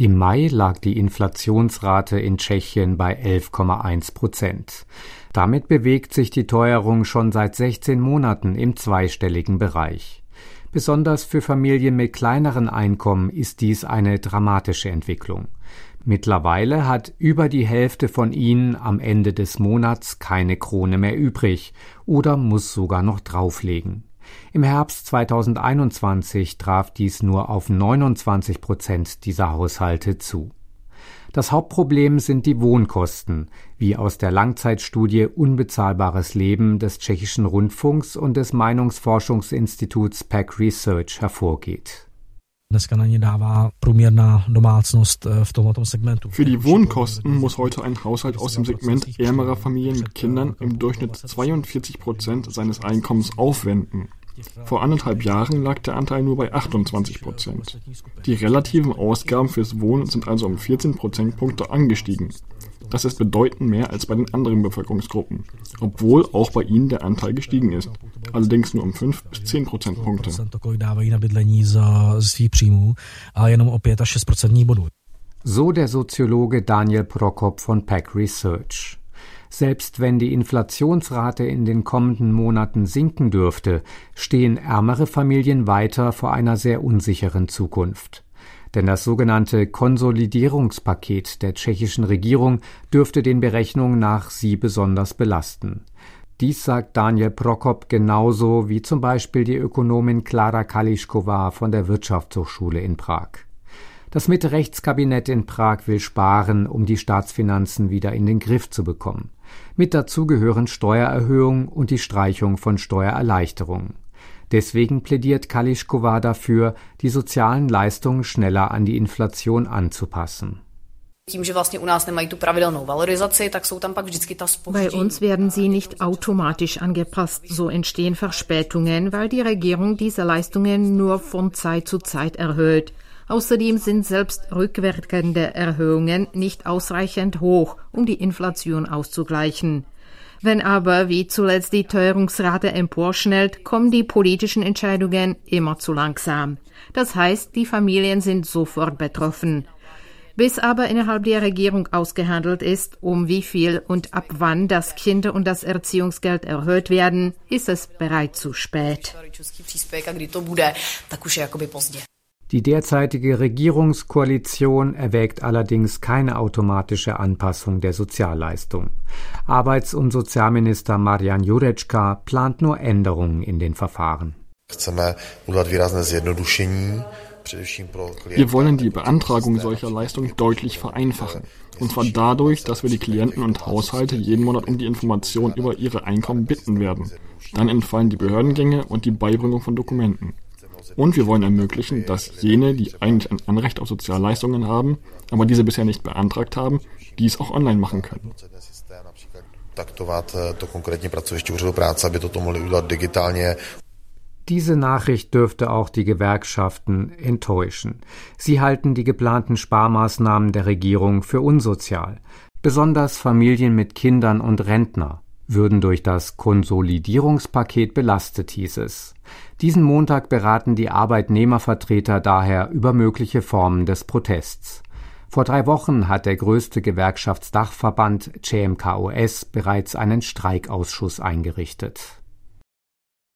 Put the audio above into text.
Im Mai lag die Inflationsrate in Tschechien bei 11,1 Prozent. Damit bewegt sich die Teuerung schon seit 16 Monaten im zweistelligen Bereich. Besonders für Familien mit kleineren Einkommen ist dies eine dramatische Entwicklung. Mittlerweile hat über die Hälfte von ihnen am Ende des Monats keine Krone mehr übrig oder muss sogar noch drauflegen. Im Herbst 2021 traf dies nur auf 29 Prozent dieser Haushalte zu. Das Hauptproblem sind die Wohnkosten, wie aus der Langzeitstudie Unbezahlbares Leben des tschechischen Rundfunks und des Meinungsforschungsinstituts PAC Research hervorgeht. Für die Wohnkosten muss heute ein Haushalt aus dem Segment ärmerer Familien mit Kindern im Durchschnitt 42 Prozent seines Einkommens aufwenden. Vor anderthalb Jahren lag der Anteil nur bei 28 Prozent. Die relativen Ausgaben fürs Wohnen sind also um 14 Prozentpunkte angestiegen. Das ist bedeutend mehr als bei den anderen Bevölkerungsgruppen, obwohl auch bei ihnen der Anteil gestiegen ist, allerdings nur um 5 bis 10 Prozentpunkte. So der Soziologe Daniel Prokop von PAC Research. Selbst wenn die Inflationsrate in den kommenden Monaten sinken dürfte, stehen ärmere Familien weiter vor einer sehr unsicheren Zukunft. Denn das sogenannte Konsolidierungspaket der tschechischen Regierung dürfte den Berechnungen nach sie besonders belasten. Dies sagt Daniel Prokop genauso wie zum Beispiel die Ökonomin Klara Kalischkova von der Wirtschaftshochschule in Prag. Das Mitte-Rechts-Kabinett in Prag will sparen, um die Staatsfinanzen wieder in den Griff zu bekommen. Mit dazu gehören Steuererhöhungen und die Streichung von Steuererleichterungen. Deswegen plädiert Kalischkova dafür, die sozialen Leistungen schneller an die Inflation anzupassen. Bei uns werden sie nicht automatisch angepasst. So entstehen Verspätungen, weil die Regierung diese Leistungen nur von Zeit zu Zeit erhöht. Außerdem sind selbst rückwirkende Erhöhungen nicht ausreichend hoch, um die Inflation auszugleichen. Wenn aber wie zuletzt die Teuerungsrate emporschnellt, kommen die politischen Entscheidungen immer zu langsam. Das heißt, die Familien sind sofort betroffen. Bis aber innerhalb der Regierung ausgehandelt ist, um wie viel und ab wann das Kinder- und das Erziehungsgeld erhöht werden, ist es bereits zu spät. Die derzeitige Regierungskoalition erwägt allerdings keine automatische Anpassung der Sozialleistung. Arbeits- und Sozialminister Marian Jurečka plant nur Änderungen in den Verfahren. Wir wollen die Beantragung solcher Leistungen deutlich vereinfachen. Und zwar dadurch, dass wir die Klienten und Haushalte jeden Monat um die Information über ihre Einkommen bitten werden. Dann entfallen die Behördengänge und die Beibringung von Dokumenten. Und wir wollen ermöglichen, dass jene, die eigentlich ein Anrecht auf Sozialleistungen haben, aber diese bisher nicht beantragt haben, dies auch online machen können. Diese Nachricht dürfte auch die Gewerkschaften enttäuschen. Sie halten die geplanten Sparmaßnahmen der Regierung für unsozial. Besonders Familien mit Kindern und Rentner würden durch das Konsolidierungspaket belastet, hieß es. Diesen Montag beraten die Arbeitnehmervertreter daher über mögliche Formen des Protests. Vor drei Wochen hat der größte Gewerkschaftsdachverband CMKOS bereits einen Streikausschuss eingerichtet